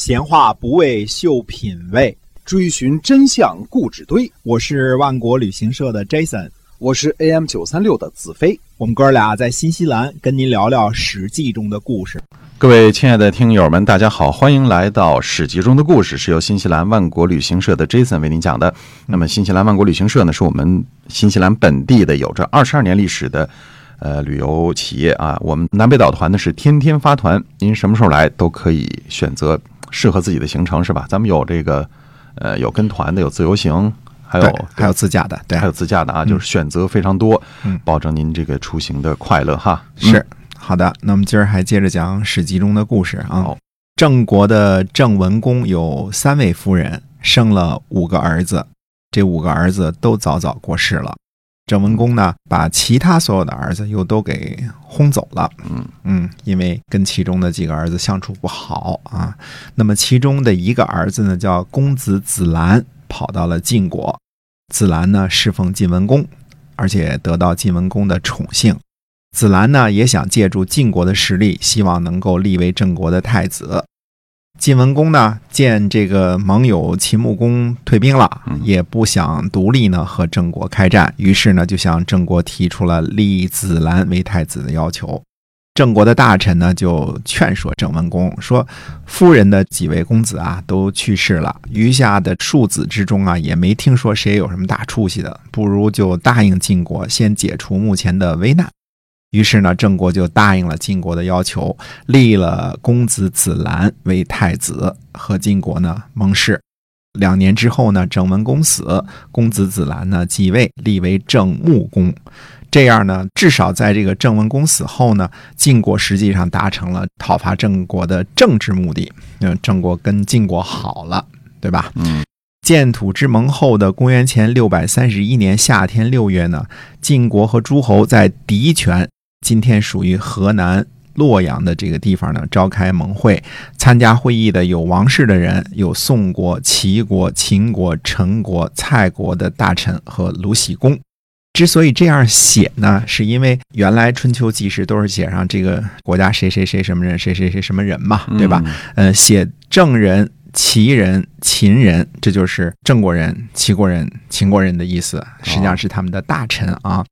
闲话不为秀品味，追寻真相故纸堆。我是万国旅行社的 Jason，我是 AM 九三六的子飞。我们哥俩在新西兰跟您聊聊《史记》中的故事。各位亲爱的听友们，大家好，欢迎来到《史记》中的故事，是由新西兰万国旅行社的 Jason 为您讲的。那么，新西兰万国旅行社呢，是我们新西兰本地的有着二十二年历史的呃旅游企业啊。我们南北岛团呢是天天发团，您什么时候来都可以选择适合自己的行程，是吧？咱们有这个呃有跟团的，有自由行，还有还有自驾的，对，还有自驾的啊，就是选择非常多，嗯保证您这个出行的快乐哈。是好的。那么今儿还接着讲《史记》中的故事啊。郑国的郑文公有三位夫人，生了五个儿子，这五个儿子都早早过世了。郑文公呢，把其他所有的儿子又都给轰走了。嗯嗯，因为跟其中的几个儿子相处不好啊。那么其中的一个儿子呢，叫公子子兰，跑到了晋国。子兰呢，侍奉晋文公，而且得到晋文公的宠幸。子兰呢，也想借助晋国的实力，希望能够立为郑国的太子。晋文公呢，见这个盟友秦穆公退兵了嗯，也不想独立呢和郑国开战，于是呢，就向郑国提出了立子兰为太子的要求。郑国的大臣呢，就劝说郑文公说：“夫人的几位公子啊，都去世了，余下的庶子之中啊，也没听说谁有什么大出息的，不如就答应晋国，先解除目前的危难。”于是呢，郑国就答应了晋国的要求，立了公子子兰为太子，和晋国呢盟誓。两年之后呢，郑文公死，公子子兰呢继位，立为郑穆公。这样呢，至少在这个郑文公死后呢，晋国实际上达成了讨伐郑国的政治目的。嗯，郑国跟晋国好了，对吧？嗯建土之盟后的公元前六百三十一年夏天六月呢，晋国和诸侯在狄泉（今天属于河南洛阳的这个地方呢）召开盟会。参加会议的有王室的人，有宋国、齐国、秦国、陈国、蔡国的大臣和鲁喜公。之所以这样写呢，是因为原来春秋纪事都是写上这个国家谁谁谁什么人，谁谁谁什么人嘛，对吧？？呃，写郑人、齐人、秦人，这就是郑国人、齐国人、秦国人的意思，实际上是他们的大臣啊。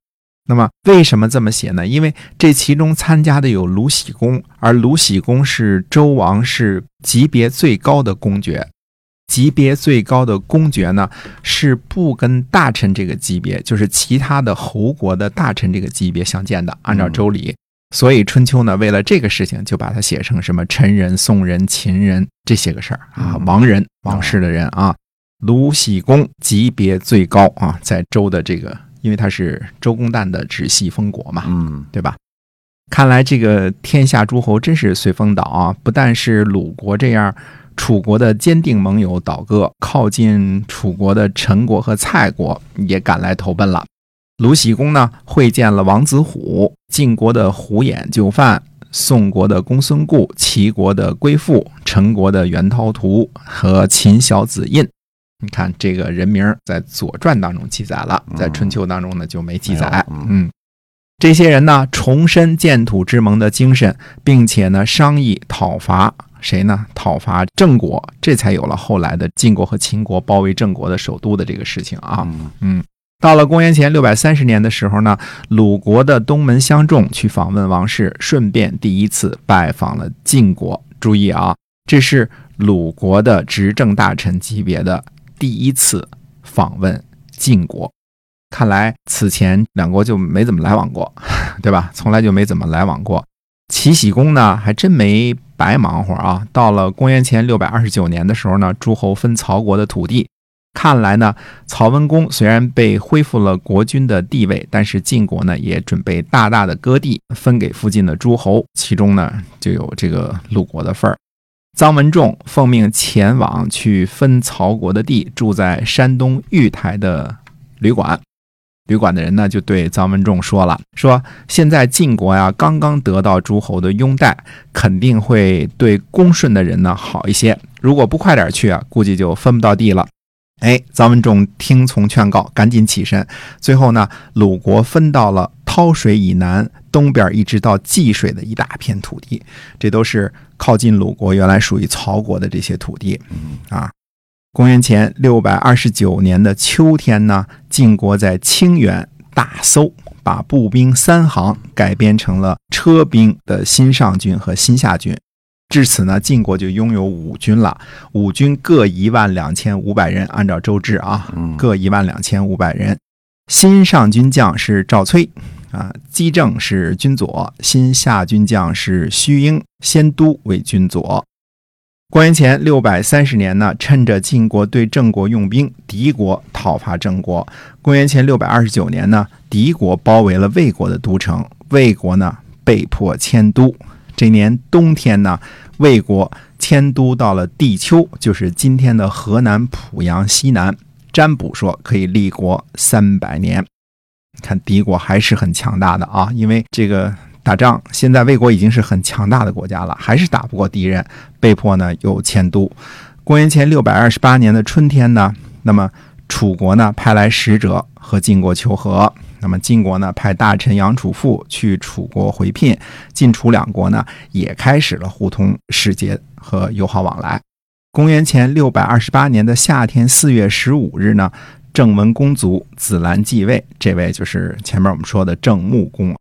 那么为什么这么写呢？因为这其中参加的有鲁喜公，而鲁喜公是周王室级别最高的公爵。级别最高的公爵呢，是不跟大臣这个级别，就是其他的侯国的大臣这个级别相见的。按照周礼，所以春秋呢，为了这个事情，就把它写成什么陈人、宋人、秦人这些个事儿啊，嗯王人、王室的人啊。鲁喜公级别最高啊，在周的这个，因为他是周公旦的直系封国嘛，嗯对吧？看来这个天下诸侯真是随风倒啊！不但是鲁国这样楚国的坚定盟友倒戈，靠近楚国的陈国和蔡国也赶来投奔了。鲁僖公呢会见了王子虎，晋国的虎眼就范，宋国的公孙固，齐国的归父，陈国的袁涛图和秦小子印。你看这个人名在《左传》当中记载了，在《春秋》当中呢就没记载。嗯嗯，这些人呢重申建土之盟的精神，并且呢商议讨伐谁呢？讨伐郑国，这才有了后来的晋国和秦国包围郑国的首都的这个事情啊。嗯嗯，到了公元前六百三十年的时候呢，鲁国的东门相仲去访问王室，顺便第一次拜访了晋国。注意啊，这是鲁国的执政大臣级别的第一次访问晋国。看来此前两国就没怎么来往过，对吧？从来就没怎么来往过。齐僖公呢，还真没白忙活啊。到了公元前六百二十九年的时候呢，诸侯分曹国的土地。看来呢，曹文公虽然被恢复了国君的地位，但是晋国呢也准备大大的割地分给附近的诸侯，其中呢就有这个鲁国的份儿。臧文仲奉命前往去分曹国的地，住在山东玉台的旅馆。旅馆的人呢就对臧文仲说了：“说现在晋国呀刚刚得到诸侯的拥戴，肯定会对恭顺的人呢好一些。如果不快点去啊，估计就分不到地了。”哎，臧文仲听从劝告，赶紧起身。最后呢，鲁国分到了韬操水以南东边一直到济水的一大片土地，这都是靠近鲁国，原来属于曹国的这些土地。啊，公元前六百二十九年的秋天呢，晋国在清远大搜，把步兵三行改编成了车兵的新上军和新下军。至此呢，晋国就拥有五军了，五军各一万两千五百人，按照周制啊，各一万两千五百人。新上军将是赵崔，啊，姬正是君佐，新下军将是虚英，先都为君佐。公元前六百三十年呢，趁着晋国对郑国用兵，敌国讨伐郑国。公元前六百二十九年呢，敌国包围了魏国的都城，魏国呢被迫迁都。这年冬天呢，魏国迁都到了地丘，就是今天的河南濮阳西南。占卜说可以立国三百年。看敌国还是很强大的啊，因为这个打仗，现在魏国已经是很强大的国家了，还是打不过敌人，被迫呢又迁都。公元前六百二十八年的春天呢，那么楚国呢派来使者和晋国求和。那么晋国呢，派大臣杨楚父去楚国回聘，晋楚两国呢也开始了互通使节和友好往来。公元前六百二十八年的夏天四月十五日呢，郑文公族子兰继位，这位就是前面我们说的郑穆公。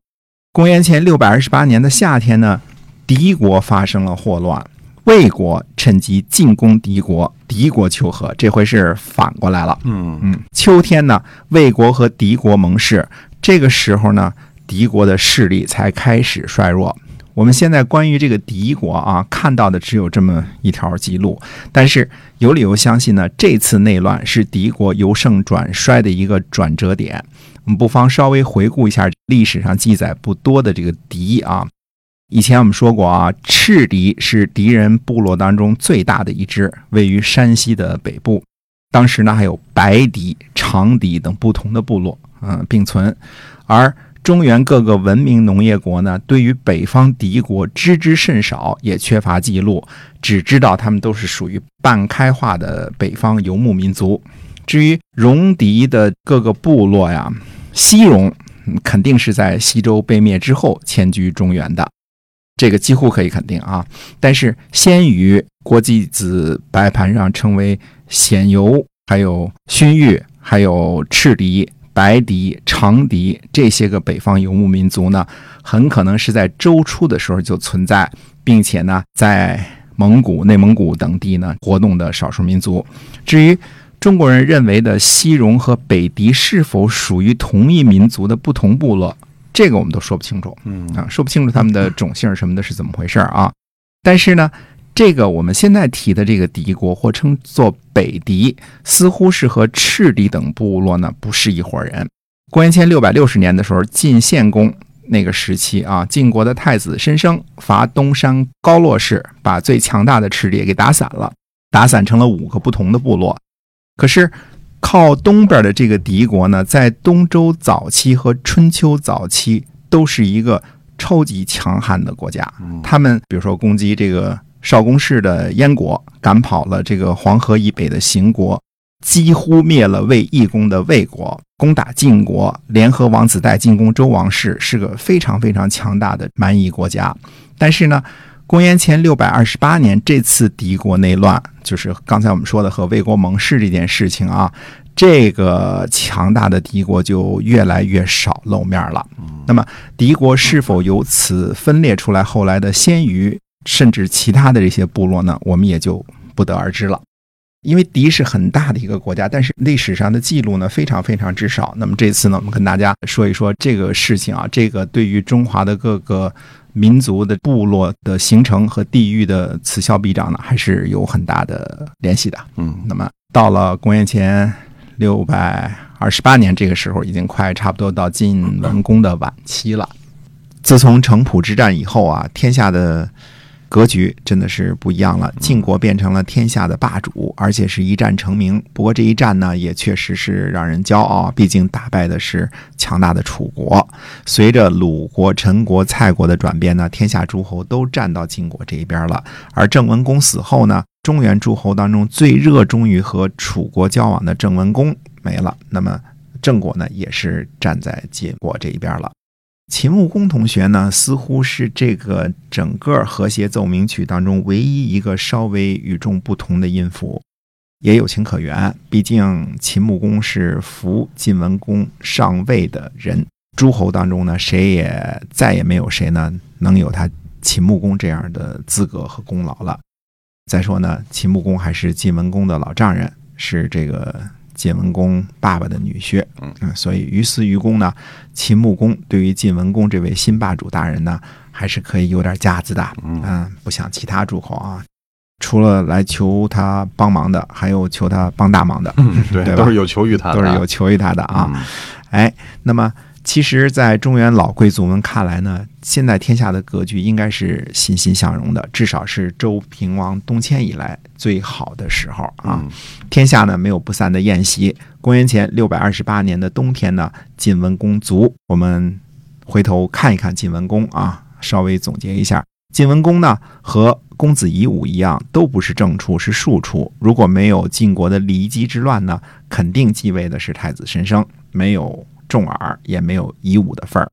公元前六百二十八年的夏天呢，敌国发生了霍乱。魏国趁机进攻敌国，敌国求和，这回是反过来了。嗯嗯，秋天呢，魏国和敌国盟誓，这个时候呢，敌国的势力才开始衰弱。我们现在关于这个敌国啊，看到的只有这么一条记录，但是有理由相信呢，这次内乱是敌国由盛转衰的一个转折点。我们不妨稍微回顾一下历史上记载不多的这个敌啊。以前我们说过啊，赤敌是敌人部落当中最大的一支，位于山西的北部。当时呢，还有白狄、长狄等不同的部落，嗯，并存。而中原各个文明农业国呢，对于北方敌国知之甚少，也缺乏记录，只知道他们都是属于半开化的北方游牧民族。至于戎狄的各个部落呀，西戎肯定是在西周被灭之后迁居中原的。这个几乎可以肯定啊，但是先于国际子白盘上称为鲜游，还有勋玉，还有赤狄、白狄、长狄这些个北方游牧民族呢，很可能是在周初的时候就存在，并且呢，在蒙古、内蒙古等地呢活动的少数民族。至于中国人认为的西戎和北狄是否属于同一民族的不同部落？这个我们都说不清楚，嗯啊，说不清楚他们的种姓什么的是怎么回事啊？但是呢，这个我们现在提的这个敌国或称作北狄，似乎是和赤狄等部落呢不是一伙人。公元前六百六十年的时候，晋献公那个时期啊，晋国的太子申生伐东山高洛氏，把最强大的赤狄给打散了，打散成了五个不同的部落。可是。靠东边的这个敌国呢，在东周早期和春秋早期都是一个超级强悍的国家。他们比如说攻击这个少公氏的燕国，赶跑了这个黄河以北的邢国，几乎灭了魏义公的魏国，攻打晋国，联合王子带进攻周王室，是个非常非常强大的蛮夷国家。但是呢，公元前六百二十八年这次敌国内乱。就是刚才我们说的和魏国盟誓这件事情啊，这个强大的敌国就越来越少露面了。那么敌国是否由此分裂出来后来的鲜于甚至其他的这些部落呢？我们也就不得而知了。因为敌是很大的一个国家，但是历史上的记录呢非常非常之少。那么这次呢，我们跟大家说一说这个事情啊，这个对于中华的各个。民族的部落的形成和地域的此消彼长呢，还是有很大的联系的。嗯，那么到了公元前六百二十八年，这个时候已经快差不多到晋文公的晚期了。自从城濮之战以后啊，天下的。格局真的是不一样了，晋国变成了天下的霸主，而且是一战成名。不过这一战呢，也确实是让人骄傲，毕竟打败的是强大的楚国。随着鲁国、陈国、蔡国的转变呢，天下诸侯都站到晋国这一边了。而郑文公死后呢，中原诸侯当中最热衷于和楚国交往的郑文公没了，那么郑国呢，也是站在晋国这一边了。秦穆公同学呢，似乎是这个整个和谐奏鸣曲当中唯一一个稍微与众不同的音符，也有情可原。毕竟秦穆公是扶晋文公上位的人，诸侯当中呢，谁也再也没有谁呢能有他秦穆公这样的资格和功劳了。再说呢，秦穆公还是晋文公的老丈人，是这个。晋文公爸爸的女婿，嗯，所以于私于公呢，秦穆公对于晋文公这位新霸主大人呢，还是可以有点架子的，嗯，不像其他诸侯啊，除了来求他帮忙的，还有求他帮大忙的，对，对都是有求于他的，都是有求于他的啊，哎，那么。其实，在中原老贵族们看来呢，现在天下的格局应该是欣欣向荣的，至少是周平王东迁以来最好的时候啊。天下呢没有不散的宴席。公元前六百二十八年的冬天呢，晋文公卒。我们回头看一看晋文公啊，稍微总结一下，晋文公呢和公子夷吾一样，都不是正处，是庶出。如果没有晋国的骊姬之乱呢，肯定继位的是太子申生，没有。重耳也没有夷吾的份儿，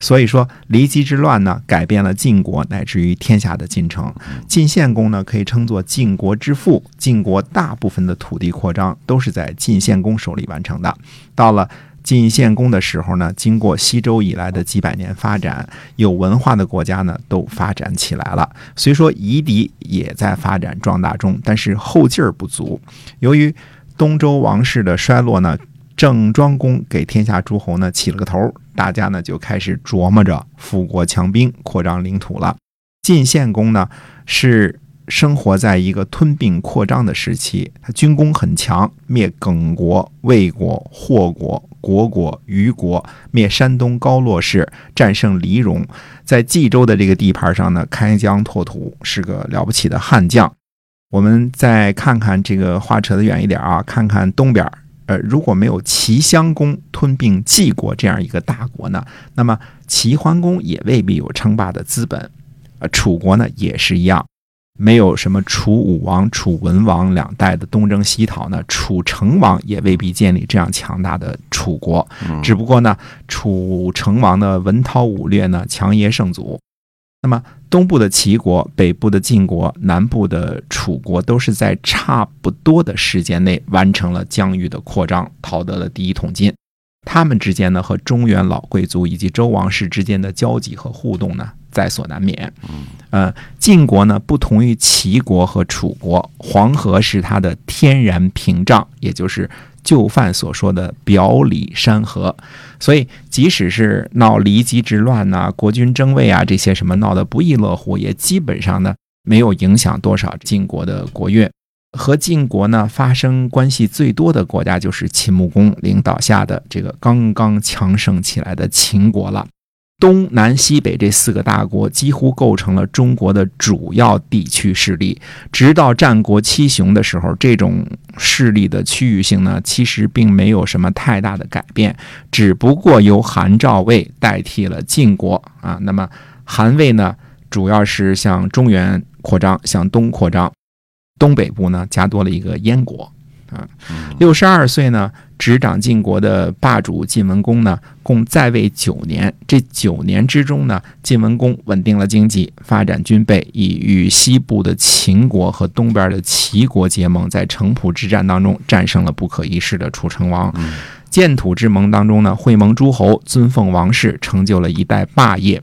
所以说骊姬之乱呢，改变了晋国乃至于天下的进程。晋献公呢，可以称作晋国之父。晋国大部分的土地扩张都是在晋献公手里完成的。到了晋献公的时候呢，经过西周以来的几百年发展，有文化的国家呢都发展起来了。虽说夷狄也在发展壮大中，但是后劲儿不足。由于东周王室的衰落呢。郑庄公给天下诸侯呢起了个头，大家呢就开始琢磨着富国强兵、扩张领土了。晋献公呢是生活在一个吞并扩张的时期，他军功很强，灭耿国、魏国、霍国、虢国、虞国，灭山东高洛氏，战胜黎戎，在冀州的这个地盘上呢开疆拓土，是个了不起的悍将。我们再看看这个话扯得远一点啊，看看东边。呃，如果没有齐襄公吞并晋国这样一个大国呢，那么齐桓公也未必有称霸的资本。呃，楚国呢也是一样，没有什么楚武王、楚文王两代的东征西讨呢，楚成王也未必建立这样强大的楚国。只不过呢，楚成王的文韬武略呢，强爷圣祖。那么，东部的齐国、北部的晋国、南部的楚国，都是在差不多的时间内完成了疆域的扩张，讨得了第一桶金。他们之间呢，和中原老贵族以及周王室之间的交集和互动呢，在所难免。呃，晋国呢，不同于齐国和楚国，黄河是它的天然屏障，也就是。就范所说的表里山河，所以即使是闹离姬之乱呐、国君争位啊这些什么闹得不亦乐乎，也基本上呢没有影响多少晋国的国运。和晋国呢发生关系最多的国家就是秦穆公领导下的这个刚刚强盛起来的秦国了。东南西北这四个大国几乎构成了中国的主要地区势力。直到战国七雄的时候，这种势力的区域性呢，其实并没有什么太大的改变，只不过由韩赵魏代替了晋国啊。那么韩魏呢，主要是向中原扩张，向东扩张，东北部呢加多了一个燕国。啊，六十二岁呢，执掌晋国的霸主晋文公呢，共在位九年。这九年之中呢，晋文公稳定了经济，发展军备，以与西部的秦国和东边的齐国结盟，在城濮之战当中战胜了不可一世的楚成王。建土之盟当中呢，会盟诸侯，尊奉王室，成就了一代霸业。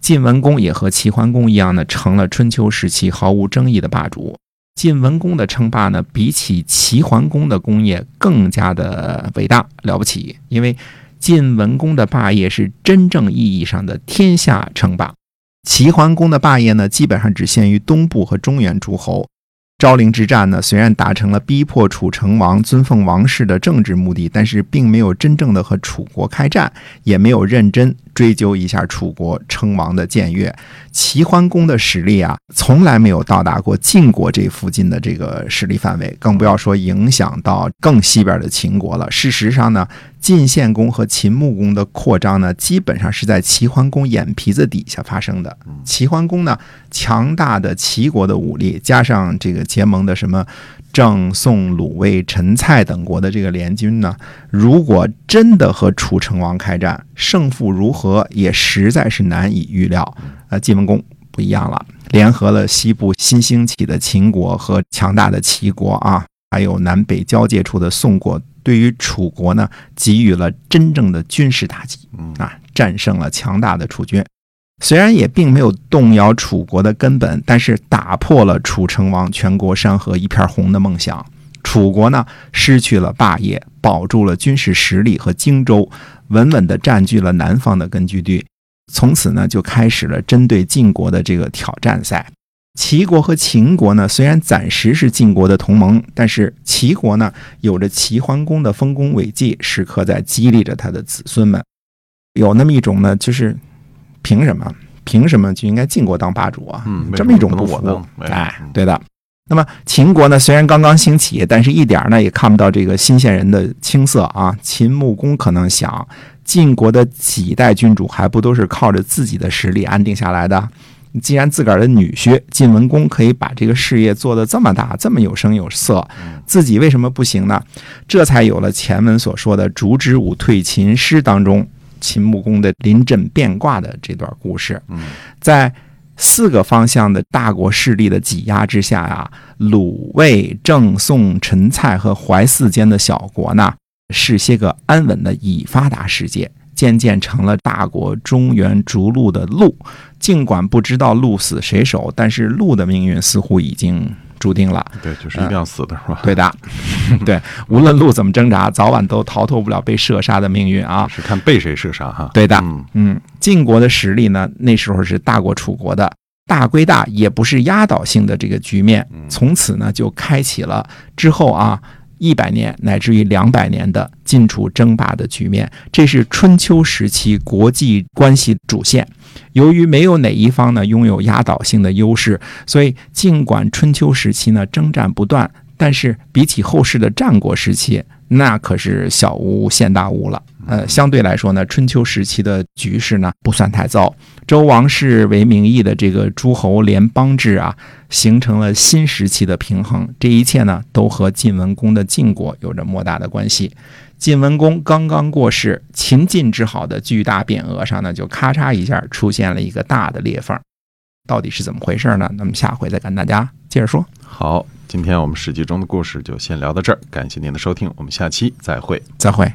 晋文公也和齐桓公一样呢，成了春秋时期毫无争议的霸主。晋文公的称霸呢，比起齐桓公的功业更加的伟大了不起，因为晋文公的霸业是真正意义上的天下称霸，齐桓公的霸业呢，基本上只限于东部和中原诸侯。昭陵之战呢，虽然达成了逼迫楚成王尊奉王室的政治目的，但是并没有真正的和楚国开战，也没有认真追究一下楚国称王的僭越。齐桓公的实力啊，从来没有到达过晋国这附近的这个势力范围，更不要说影响到更西边的秦国了。事实上呢，晋献公和秦穆公的扩张呢，基本上是在齐桓公眼皮子底下发生的。齐桓公呢，强大的齐国的武力，加上这个结盟的什么郑、宋、鲁、魏、陈、蔡等国的这个联军呢，如果真的和楚成王开战，胜负如何也实在是难以预料。呃，晋文公不一样了，联合了西部新兴起的秦国和强大的齐国啊，还有南北交界处的宋国。对于楚国呢，给予了真正的军事打击，啊，战胜了强大的楚军。虽然也并没有动摇楚国的根本，但是打破了楚成王全国山河一片红的梦想。楚国呢，失去了霸业，保住了军事实力和荆州，稳稳地占据了南方的根据地。从此呢，就开始了针对晋国的这个挑战赛。齐国和秦国呢，虽然暂时是晋国的同盟，但是齐国呢，有着齐桓公的丰功伟绩，时刻在激励着他的子孙们。有那么一种呢，就是凭什么？凭什么就应该晋国当霸主啊？嗯，这么一种不服。哎，对的。那么秦国呢，虽然刚刚兴起，但是一点呢也看不到这个新鲜人的青涩啊。秦穆公可能想，晋国的几代君主还不都是靠着自己的实力安定下来的？既然自个儿的女婿晋文公可以把这个事业做得这么大，这么有声有色，自己为什么不行呢？这才有了前文所说的“烛之武退秦师”当中秦穆公的临阵变卦的这段故事。在四个方向的大国势力的挤压之下呀，鲁、卫、郑、宋、陈、蔡和淮泗间的小国呢，是些个安稳的已发达世界。渐渐成了大国中原逐鹿的鹿，尽管不知道鹿死谁手，但是鹿的命运似乎已经注定了。对，就是一定要死的是吧？对的，对，无论鹿怎么挣扎，早晚都逃脱不了被射杀的命运啊！是看被谁射杀哈？对的，嗯，晋国的实力呢，那时候是大过楚国的，大归大，也不是压倒性的这个局面。从此呢，就开启了之后啊。一百年乃至于两百年的晋楚争霸的局面，这是春秋时期国际关系主线。由于没有哪一方呢拥有压倒性的优势，所以尽管春秋时期呢征战不断，但是比起后世的战国时期，那可是小巫见大巫了。呃，相对来说呢，春秋时期的局势呢不算太糟。周王室为名义的这个诸侯联邦制啊，形成了新时期的平衡。这一切呢，都和晋文公的晋国有着莫大的关系。晋文公刚刚过世，秦晋之好的巨大匾额上呢，就咔嚓一下出现了一个大的裂缝。到底是怎么回事呢？那么下回再跟大家接着说。好，今天我们史记中的故事就先聊到这儿，感谢您的收听，我们下期再会，再会。